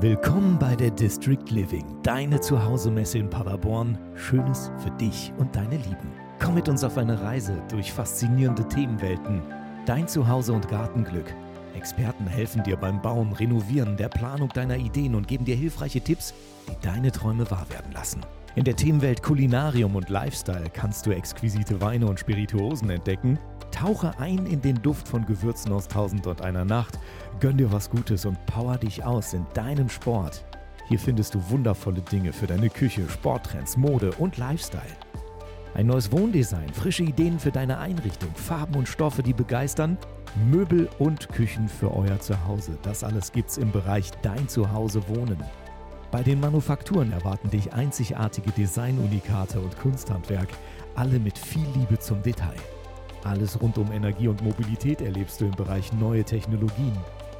Willkommen bei der District Living, deine Zuhause-Messe in Paderborn. Schönes für dich und deine Lieben. Komm mit uns auf eine Reise durch faszinierende Themenwelten. Dein Zuhause und Gartenglück. Experten helfen dir beim Bauen, Renovieren, der Planung deiner Ideen und geben dir hilfreiche Tipps, die deine Träume wahr werden lassen. In der Themenwelt Kulinarium und Lifestyle kannst du exquisite Weine und Spirituosen entdecken Tauche ein in den Duft von Gewürzen aus Tausend und einer Nacht, gönn dir was Gutes und power dich aus in deinem Sport. Hier findest du wundervolle Dinge für deine Küche, Sporttrends, Mode und Lifestyle. Ein neues Wohndesign, frische Ideen für deine Einrichtung, Farben und Stoffe, die begeistern, Möbel und Küchen für euer Zuhause. Das alles gibt's im Bereich Dein Zuhause wohnen. Bei den Manufakturen erwarten dich einzigartige Designunikate und Kunsthandwerk, alle mit viel Liebe zum Detail. Alles rund um Energie und Mobilität erlebst du im Bereich neue Technologien.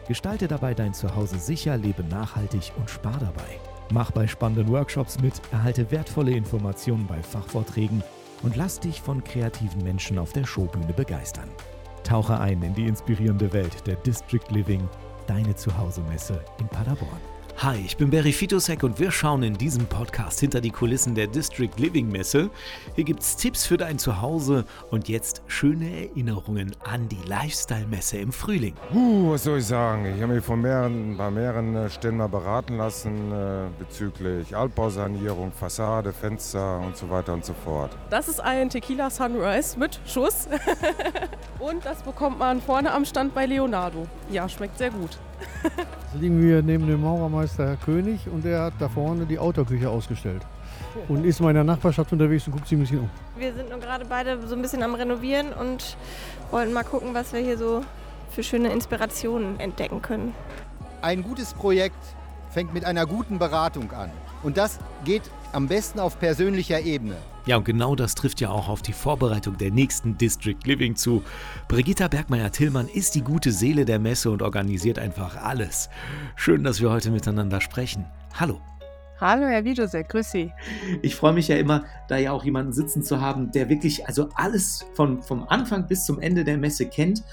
Gestalte dabei dein Zuhause sicher, lebe nachhaltig und spar dabei. Mach bei spannenden Workshops mit, erhalte wertvolle Informationen bei Fachvorträgen und lass dich von kreativen Menschen auf der Showbühne begeistern. Tauche ein in die inspirierende Welt der District Living, deine Zuhause-Messe in Paderborn. Hi, ich bin Berry Fitosek und wir schauen in diesem Podcast hinter die Kulissen der District Living Messe. Hier gibt es Tipps für dein Zuhause und jetzt schöne Erinnerungen an die Lifestyle Messe im Frühling. Uh, was soll ich sagen? Ich habe mich von mehreren, bei mehreren äh, Ständen mal beraten lassen äh, bezüglich Altbausanierung, Fassade, Fenster und so weiter und so fort. Das ist ein Tequila Sunrise mit Schuss und das bekommt man vorne am Stand bei Leonardo. Ja, schmeckt sehr gut. Jetzt liegen wir neben dem Maurermeister Herr König und der hat da vorne die Outdoor-Küche ausgestellt. Und ist mal in der Nachbarschaft unterwegs und guckt sich ein bisschen um. Wir sind nur gerade beide so ein bisschen am Renovieren und wollten mal gucken, was wir hier so für schöne Inspirationen entdecken können. Ein gutes Projekt fängt mit einer guten Beratung an. Und das geht am besten auf persönlicher Ebene. Ja, und genau das trifft ja auch auf die Vorbereitung der nächsten District Living zu. Brigitta Bergmeier-Tillmann ist die gute Seele der Messe und organisiert einfach alles. Schön, dass wir heute miteinander sprechen. Hallo. Hallo, Herr Wiedosek, grüß Sie. Ich freue mich ja immer, da ja auch jemanden sitzen zu haben, der wirklich also alles von, vom Anfang bis zum Ende der Messe kennt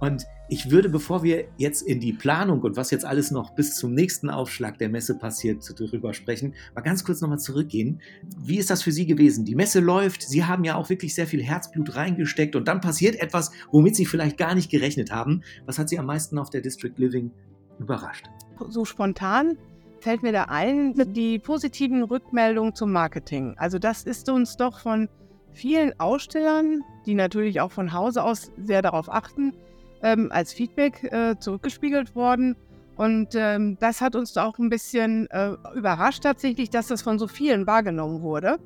und ich würde, bevor wir jetzt in die Planung und was jetzt alles noch bis zum nächsten Aufschlag der Messe passiert, darüber sprechen, mal ganz kurz nochmal zurückgehen. Wie ist das für Sie gewesen? Die Messe läuft, Sie haben ja auch wirklich sehr viel Herzblut reingesteckt und dann passiert etwas, womit Sie vielleicht gar nicht gerechnet haben. Was hat Sie am meisten auf der District Living überrascht? So spontan fällt mir da ein, die positiven Rückmeldungen zum Marketing. Also das ist uns doch von vielen Ausstellern, die natürlich auch von Hause aus sehr darauf achten, ähm, als Feedback äh, zurückgespiegelt worden. Und ähm, das hat uns auch ein bisschen äh, überrascht tatsächlich, dass das von so vielen wahrgenommen wurde.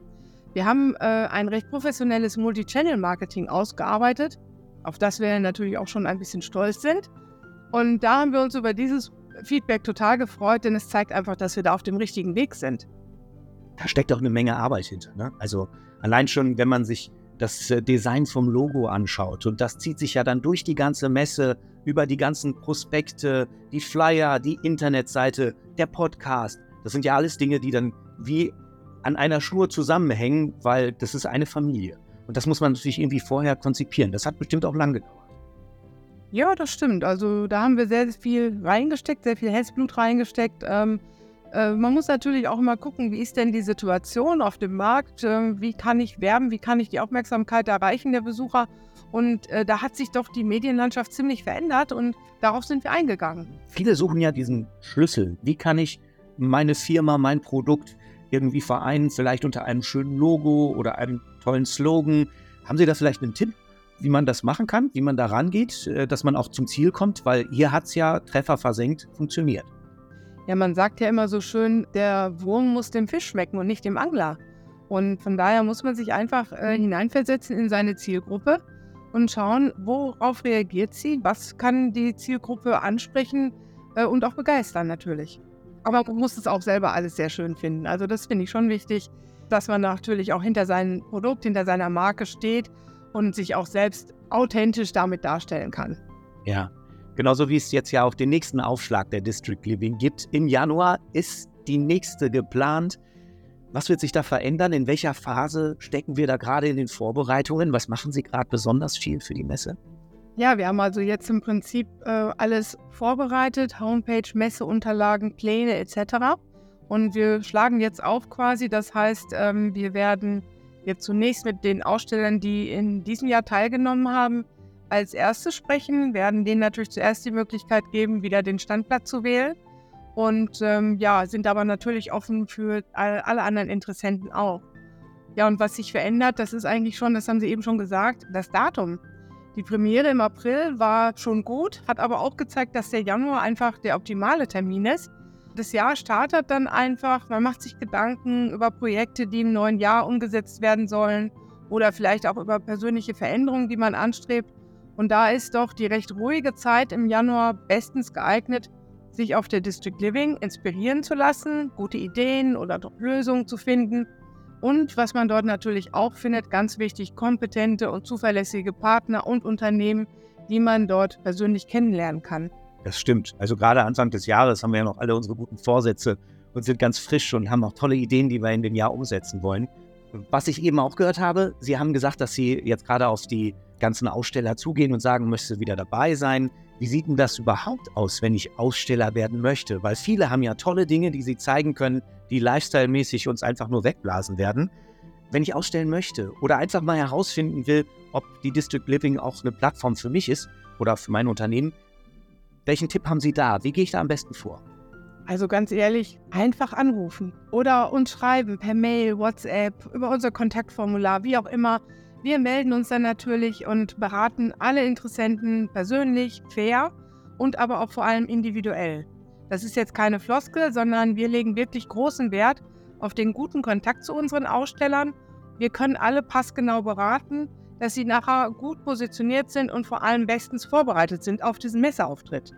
Wir haben äh, ein recht professionelles Multi-Channel-Marketing ausgearbeitet, auf das wir natürlich auch schon ein bisschen stolz sind. Und da haben wir uns über dieses Feedback total gefreut, denn es zeigt einfach, dass wir da auf dem richtigen Weg sind. Da steckt auch eine Menge Arbeit hinter. Ne? Also allein schon, wenn man sich das äh, Design vom Logo anschaut. Und das zieht sich ja dann durch die ganze Messe, über die ganzen Prospekte, die Flyer, die Internetseite, der Podcast. Das sind ja alles Dinge, die dann wie an einer Schnur zusammenhängen, weil das ist eine Familie. Und das muss man natürlich irgendwie vorher konzipieren. Das hat bestimmt auch lang gedauert. Ja, das stimmt. Also da haben wir sehr viel reingesteckt, sehr viel Herzblut reingesteckt. Ähm, äh, man muss natürlich auch immer gucken, wie ist denn die Situation auf dem Markt, äh, wie kann ich werben, wie kann ich die Aufmerksamkeit erreichen der Besucher. Und äh, da hat sich doch die Medienlandschaft ziemlich verändert und darauf sind wir eingegangen. Viele suchen ja diesen Schlüssel. Wie kann ich meine Firma, mein Produkt irgendwie vereinen, vielleicht unter einem schönen Logo oder einem tollen Slogan? Haben Sie da vielleicht einen Tipp, wie man das machen kann, wie man da rangeht, dass man auch zum Ziel kommt? Weil hier hat es ja Treffer versenkt funktioniert. Ja, man sagt ja immer so schön, der Wurm muss dem Fisch schmecken und nicht dem Angler. Und von daher muss man sich einfach äh, hineinversetzen in seine Zielgruppe und schauen, worauf reagiert sie, was kann die Zielgruppe ansprechen äh, und auch begeistern natürlich. Aber man muss es auch selber alles sehr schön finden. Also das finde ich schon wichtig, dass man natürlich auch hinter seinem Produkt, hinter seiner Marke steht und sich auch selbst authentisch damit darstellen kann. Ja, Genauso wie es jetzt ja auch den nächsten Aufschlag der District Living gibt. Im Januar ist die nächste geplant. Was wird sich da verändern? In welcher Phase stecken wir da gerade in den Vorbereitungen? Was machen Sie gerade besonders viel für die Messe? Ja, wir haben also jetzt im Prinzip äh, alles vorbereitet, Homepage, Messeunterlagen, Pläne etc. Und wir schlagen jetzt auf quasi, das heißt, ähm, wir werden jetzt zunächst mit den Ausstellern, die in diesem Jahr teilgenommen haben, als erstes sprechen, werden denen natürlich zuerst die Möglichkeit geben, wieder den Standplatz zu wählen. Und ähm, ja, sind aber natürlich offen für all, alle anderen Interessenten auch. Ja, und was sich verändert, das ist eigentlich schon, das haben Sie eben schon gesagt, das Datum. Die Premiere im April war schon gut, hat aber auch gezeigt, dass der Januar einfach der optimale Termin ist. Das Jahr startet dann einfach, man macht sich Gedanken über Projekte, die im neuen Jahr umgesetzt werden sollen oder vielleicht auch über persönliche Veränderungen, die man anstrebt. Und da ist doch die recht ruhige Zeit im Januar bestens geeignet, sich auf der District Living inspirieren zu lassen, gute Ideen oder Lösungen zu finden und was man dort natürlich auch findet, ganz wichtig, kompetente und zuverlässige Partner und Unternehmen, die man dort persönlich kennenlernen kann. Das stimmt. Also gerade Anfang des Jahres haben wir ja noch alle unsere guten Vorsätze und sind ganz frisch und haben auch tolle Ideen, die wir in dem Jahr umsetzen wollen. Was ich eben auch gehört habe, Sie haben gesagt, dass Sie jetzt gerade auf die ganzen Aussteller zugehen und sagen, möchte wieder dabei sein. Wie sieht denn das überhaupt aus, wenn ich Aussteller werden möchte? Weil viele haben ja tolle Dinge, die sie zeigen können, die lifestyle-mäßig uns einfach nur wegblasen werden. Wenn ich ausstellen möchte oder einfach mal herausfinden will, ob die District Living auch eine Plattform für mich ist oder für mein Unternehmen, welchen Tipp haben Sie da? Wie gehe ich da am besten vor? Also ganz ehrlich, einfach anrufen oder uns schreiben per Mail, WhatsApp, über unser Kontaktformular, wie auch immer. Wir melden uns dann natürlich und beraten alle Interessenten persönlich, fair und aber auch vor allem individuell. Das ist jetzt keine Floskel, sondern wir legen wirklich großen Wert auf den guten Kontakt zu unseren Ausstellern. Wir können alle passgenau beraten, dass sie nachher gut positioniert sind und vor allem bestens vorbereitet sind auf diesen Messeauftritt.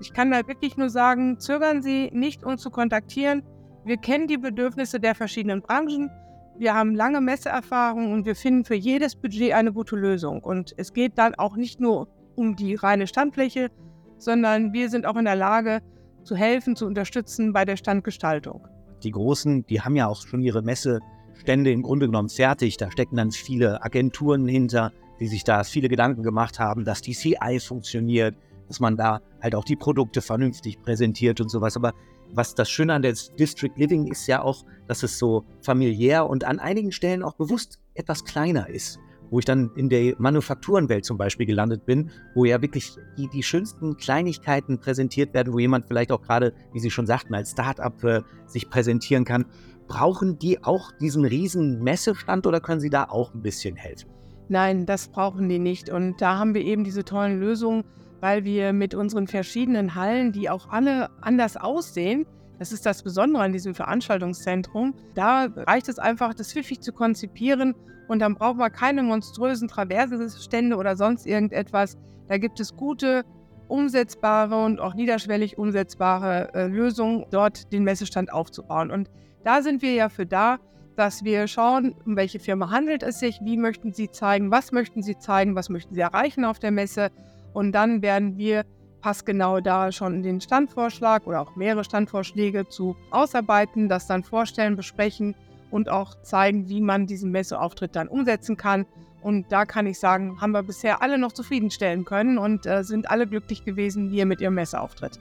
Ich kann da wirklich nur sagen, zögern Sie nicht, uns zu kontaktieren. Wir kennen die Bedürfnisse der verschiedenen Branchen. Wir haben lange Messeerfahrung und wir finden für jedes Budget eine gute Lösung. Und es geht dann auch nicht nur um die reine Standfläche, sondern wir sind auch in der Lage, zu helfen, zu unterstützen bei der Standgestaltung. Die Großen, die haben ja auch schon ihre Messestände im Grunde genommen fertig. Da stecken dann viele Agenturen hinter, die sich da viele Gedanken gemacht haben, dass die CI funktioniert, dass man da halt auch die Produkte vernünftig präsentiert und sowas. Aber was das Schöne an der District Living ist ja auch, dass es so familiär und an einigen Stellen auch bewusst etwas kleiner ist wo ich dann in der Manufakturenwelt zum Beispiel gelandet bin, wo ja wirklich die, die schönsten Kleinigkeiten präsentiert werden, wo jemand vielleicht auch gerade, wie Sie schon sagten, als Start-up äh, sich präsentieren kann. Brauchen die auch diesen riesen Messestand oder können Sie da auch ein bisschen helfen? Nein, das brauchen die nicht. Und da haben wir eben diese tollen Lösungen, weil wir mit unseren verschiedenen Hallen, die auch alle anders aussehen, das ist das Besondere an diesem Veranstaltungszentrum. Da reicht es einfach, das pfiffig zu konzipieren und dann braucht man keine monströsen Traversestände oder sonst irgendetwas. Da gibt es gute, umsetzbare und auch niederschwellig umsetzbare äh, Lösungen, dort den Messestand aufzubauen. Und da sind wir ja für da, dass wir schauen, um welche Firma handelt es sich, wie möchten sie zeigen, was möchten sie zeigen, was möchten sie erreichen auf der Messe. Und dann werden wir passgenau da schon den Standvorschlag oder auch mehrere Standvorschläge zu ausarbeiten, das dann vorstellen, besprechen und auch zeigen, wie man diesen Messeauftritt dann umsetzen kann. Und da kann ich sagen, haben wir bisher alle noch zufriedenstellen können und äh, sind alle glücklich gewesen hier mit ihrem Messeauftritt.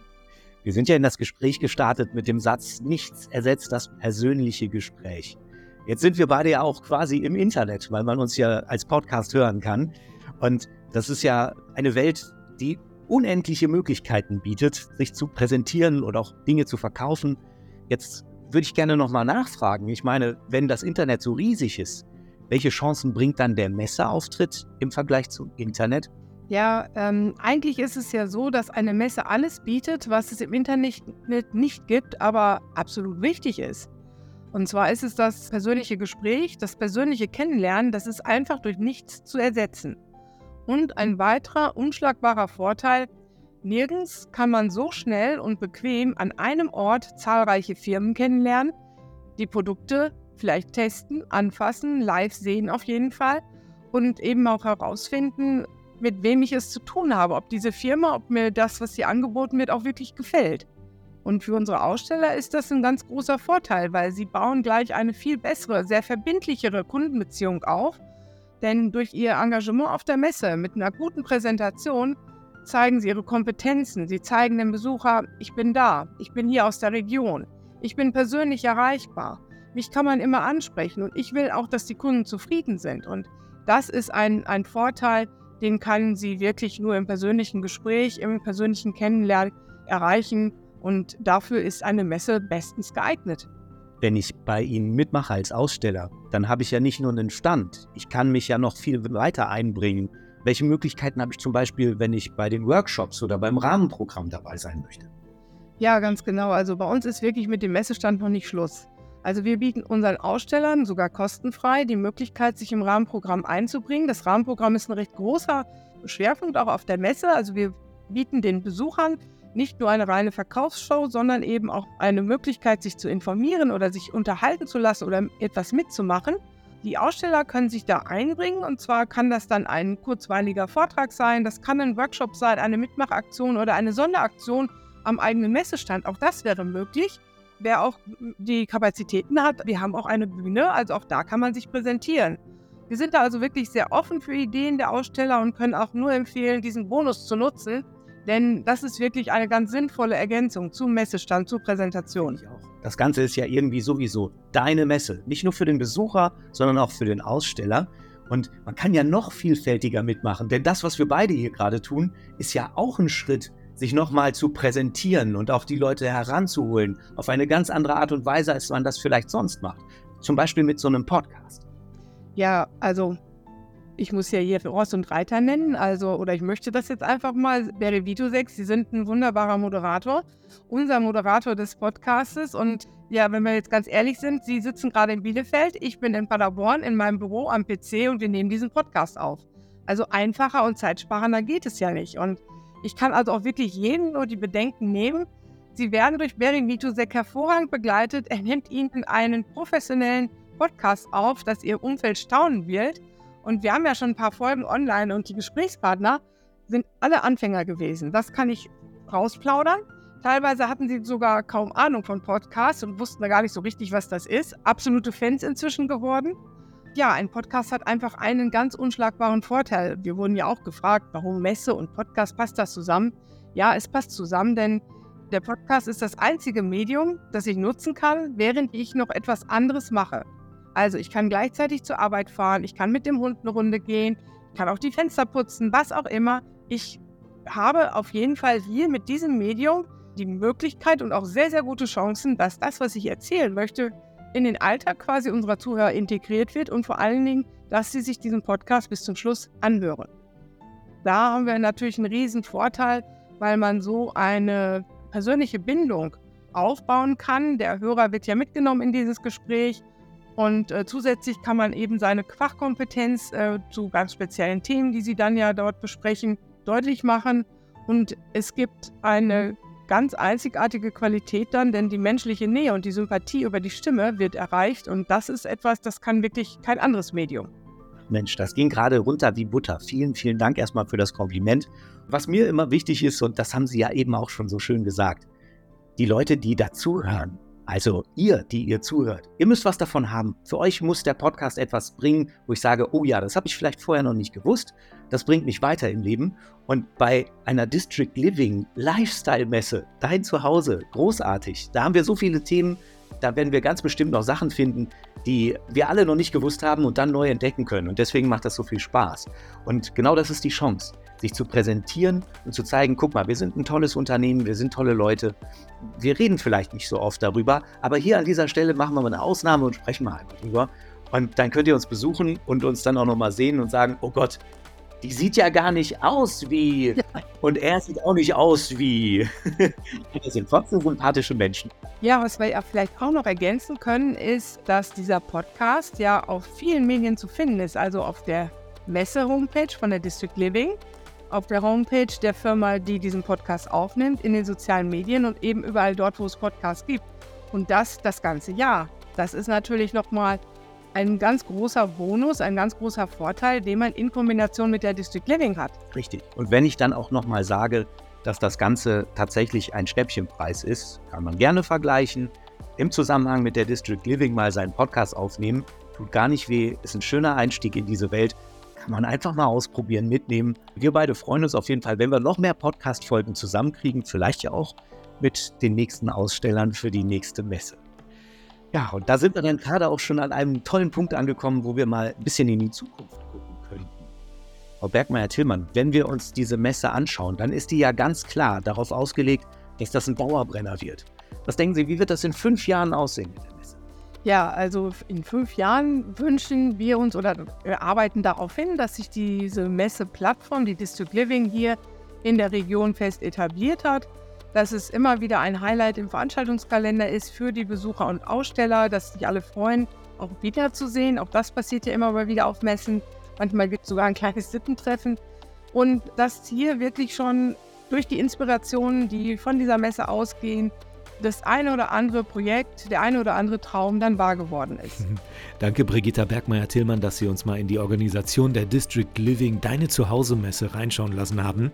Wir sind ja in das Gespräch gestartet mit dem Satz, nichts ersetzt das persönliche Gespräch. Jetzt sind wir beide ja auch quasi im Internet, weil man uns ja als Podcast hören kann. Und das ist ja eine Welt, die unendliche Möglichkeiten bietet, sich zu präsentieren und auch Dinge zu verkaufen. Jetzt würde ich gerne nochmal nachfragen. Ich meine, wenn das Internet so riesig ist, welche Chancen bringt dann der Messeauftritt im Vergleich zum Internet? Ja, ähm, eigentlich ist es ja so, dass eine Messe alles bietet, was es im Internet nicht gibt, aber absolut wichtig ist. Und zwar ist es das persönliche Gespräch, das persönliche Kennenlernen, das ist einfach durch nichts zu ersetzen. Und ein weiterer unschlagbarer Vorteil, nirgends kann man so schnell und bequem an einem Ort zahlreiche Firmen kennenlernen, die Produkte vielleicht testen, anfassen, live sehen auf jeden Fall und eben auch herausfinden, mit wem ich es zu tun habe, ob diese Firma, ob mir das, was hier angeboten wird, auch wirklich gefällt. Und für unsere Aussteller ist das ein ganz großer Vorteil, weil sie bauen gleich eine viel bessere, sehr verbindlichere Kundenbeziehung auf Denn durch ihr Engagement auf der Messe mit einer guten Präsentation zeigen sie ihre Kompetenzen. Sie zeigen dem Besucher, ich bin da, ich bin hier aus der Region, ich bin persönlich erreichbar, mich kann man immer ansprechen und ich will auch, dass die Kunden zufrieden sind. Und das ist ein, ein Vorteil, den kann sie wirklich nur im persönlichen Gespräch, im persönlichen Kennenlernen erreichen. Und dafür ist eine Messe bestens geeignet. Wenn ich bei Ihnen mitmache als Aussteller, dann habe ich ja nicht nur einen Stand, ich kann mich ja noch viel weiter einbringen. Welche Möglichkeiten habe ich zum Beispiel, wenn ich bei den Workshops oder beim Rahmenprogramm dabei sein möchte? Ja, ganz genau. Also bei uns ist wirklich mit dem Messestand noch nicht Schluss. Also wir bieten unseren Ausstellern sogar kostenfrei die Möglichkeit, sich im Rahmenprogramm einzubringen. Das Rahmenprogramm ist ein recht großer Schwerpunkt auch auf der Messe. Also wir bieten den Besuchern nicht nur eine reine Verkaufsshow, sondern eben auch eine Möglichkeit, sich zu informieren oder sich unterhalten zu lassen oder etwas mitzumachen. Die Aussteller können sich da einbringen und zwar kann das dann ein kurzweiliger Vortrag sein, das kann ein Workshop sein, eine Mitmachaktion oder eine Sonderaktion am eigenen Messestand. Auch das wäre möglich wer auch die Kapazitäten hat. Wir haben auch eine Bühne, also auch da kann man sich präsentieren. Wir sind da also wirklich sehr offen für Ideen der Aussteller und können auch nur empfehlen, diesen Bonus zu nutzen, denn das ist wirklich eine ganz sinnvolle Ergänzung zum Messestand, zur Präsentation. Das Ganze ist ja irgendwie sowieso deine Messe, nicht nur für den Besucher, sondern auch für den Aussteller. Und man kann ja noch vielfältiger mitmachen, denn das, was wir beide hier gerade tun, ist ja auch ein Schritt sich nochmal zu präsentieren und auch die Leute heranzuholen auf eine ganz andere Art und Weise, als man das vielleicht sonst macht. Zum Beispiel mit so einem Podcast. Ja, also ich muss ja hier Ross und Reiter nennen, also oder ich möchte das jetzt einfach mal. Barry Vitusek, Sie sind ein wunderbarer Moderator, unser Moderator des Podcastes und ja, wenn wir jetzt ganz ehrlich sind, Sie sitzen gerade in Bielefeld, ich bin in Paderborn in meinem Büro am PC und wir nehmen diesen Podcast auf. Also einfacher und zeitsparender geht es ja nicht und ich kann also auch wirklich jedem nur die Bedenken nehmen. Sie werden durch Bering Vitusek hervorragend begleitet. Er nimmt Ihnen einen professionellen Podcast auf, dass Ihr Umfeld staunen wird. Und wir haben ja schon ein paar Folgen online und die Gesprächspartner sind alle Anfänger gewesen. Das kann ich rausplaudern. Teilweise hatten sie sogar kaum Ahnung von Podcasts und wussten gar nicht so richtig, was das ist. Absolute Fans inzwischen geworden ja, ein Podcast hat einfach einen ganz unschlagbaren Vorteil. Wir wurden ja auch gefragt, warum Messe und Podcast passt das zusammen? Ja, es passt zusammen, denn der Podcast ist das einzige Medium, das ich nutzen kann, während ich noch etwas anderes mache. Also ich kann gleichzeitig zur Arbeit fahren, ich kann mit dem Hund eine Runde gehen, ich kann auch die Fenster putzen, was auch immer. Ich habe auf jeden Fall hier mit diesem Medium die Möglichkeit und auch sehr, sehr gute Chancen, dass das, was ich erzählen möchte, in den Alltag quasi unserer Zuhörer integriert wird und vor allen Dingen, dass sie sich diesen Podcast bis zum Schluss anhören. Da haben wir natürlich einen riesen Vorteil, weil man so eine persönliche Bindung aufbauen kann. Der Hörer wird ja mitgenommen in dieses Gespräch und äh, zusätzlich kann man eben seine Fachkompetenz äh, zu ganz speziellen Themen, die Sie dann ja dort besprechen, deutlich machen. Und es gibt eine ganz einzigartige Qualität dann, denn die menschliche Nähe und die Sympathie über die Stimme wird erreicht und das ist etwas, das kann wirklich kein anderes Medium. Mensch, das ging gerade runter wie Butter. Vielen, vielen Dank erstmal für das Kompliment. Was mir immer wichtig ist, und das haben Sie ja eben auch schon so schön gesagt, die Leute, die dazuhören, also ihr, die ihr zuhört, ihr müsst was davon haben. Für euch muss der Podcast etwas bringen, wo ich sage, oh ja, das habe ich vielleicht vorher noch nicht gewusst. Das bringt mich weiter im Leben. Und bei einer District Living Lifestyle Messe, dein Zuhause, großartig. Da haben wir so viele Themen, da werden wir ganz bestimmt noch Sachen finden, die wir alle noch nicht gewusst haben und dann neu entdecken können. Und deswegen macht das so viel Spaß. Und genau das ist die Chance sich zu präsentieren und zu zeigen, guck mal, wir sind ein tolles Unternehmen, wir sind tolle Leute. Wir reden vielleicht nicht so oft darüber, aber hier an dieser Stelle machen wir mal eine Ausnahme und sprechen mal einfach drüber. Und dann könnt ihr uns besuchen und uns dann auch nochmal sehen und sagen, oh Gott, die sieht ja gar nicht aus wie. Und er sieht auch nicht aus wie. das sind trotzdem sympathische Menschen. Ja, was wir ja vielleicht auch noch ergänzen können, ist, dass dieser Podcast ja auf vielen Medien zu finden ist. Also auf der Messe-Homepage von der District Living, auf der Homepage der Firma, die diesen Podcast aufnimmt, in den sozialen Medien und eben überall dort, wo es Podcasts gibt. Und das das ganze Jahr. Das ist natürlich nochmal ein ganz großer Bonus, ein ganz großer Vorteil, den man in Kombination mit der District Living hat. Richtig. Und wenn ich dann auch nochmal sage, dass das Ganze tatsächlich ein Schnäppchenpreis ist, kann man gerne vergleichen. Im Zusammenhang mit der District Living mal seinen Podcast aufnehmen. Tut gar nicht weh, ist ein schöner Einstieg in diese Welt Kann man einfach mal ausprobieren, mitnehmen. Wir beide freuen uns auf jeden Fall, wenn wir noch mehr Podcast-Folgen zusammenkriegen, vielleicht ja auch mit den nächsten Ausstellern für die nächste Messe. Ja, und da sind wir dann gerade auch schon an einem tollen Punkt angekommen, wo wir mal ein bisschen in die Zukunft gucken könnten. Frau Bergmeier-Tillmann, wenn wir uns diese Messe anschauen, dann ist die ja ganz klar darauf ausgelegt, dass das ein Dauerbrenner wird. Was denken Sie, wie wird das in fünf Jahren aussehen? Ja, also in fünf Jahren wünschen wir uns oder arbeiten darauf hin, dass sich diese Messeplattform, die District Living hier in der Region fest etabliert hat, dass es immer wieder ein Highlight im Veranstaltungskalender ist für die Besucher und Aussteller, dass sich alle freuen, auch wiederzusehen. Auch das passiert ja immer mal wieder auf Messen. Manchmal gibt es sogar ein kleines Sippentreffen. Und dass hier wirklich schon durch die Inspirationen, die von dieser Messe ausgehen, das eine oder andere Projekt, der eine oder andere Traum dann wahr geworden ist. Danke, Brigitta Bergmeier-Tillmann, dass Sie uns mal in die Organisation der District Living Deine Zuhause-Messe reinschauen lassen haben.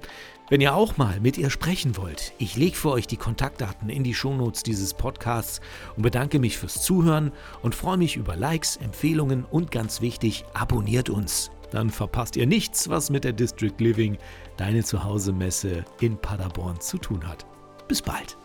Wenn ihr auch mal mit ihr sprechen wollt, ich lege für euch die Kontaktdaten in die Shownotes dieses Podcasts und bedanke mich fürs Zuhören und freue mich über Likes, Empfehlungen und ganz wichtig, abonniert uns. Dann verpasst ihr nichts, was mit der District Living Deine Zuhause-Messe in Paderborn zu tun hat. Bis bald.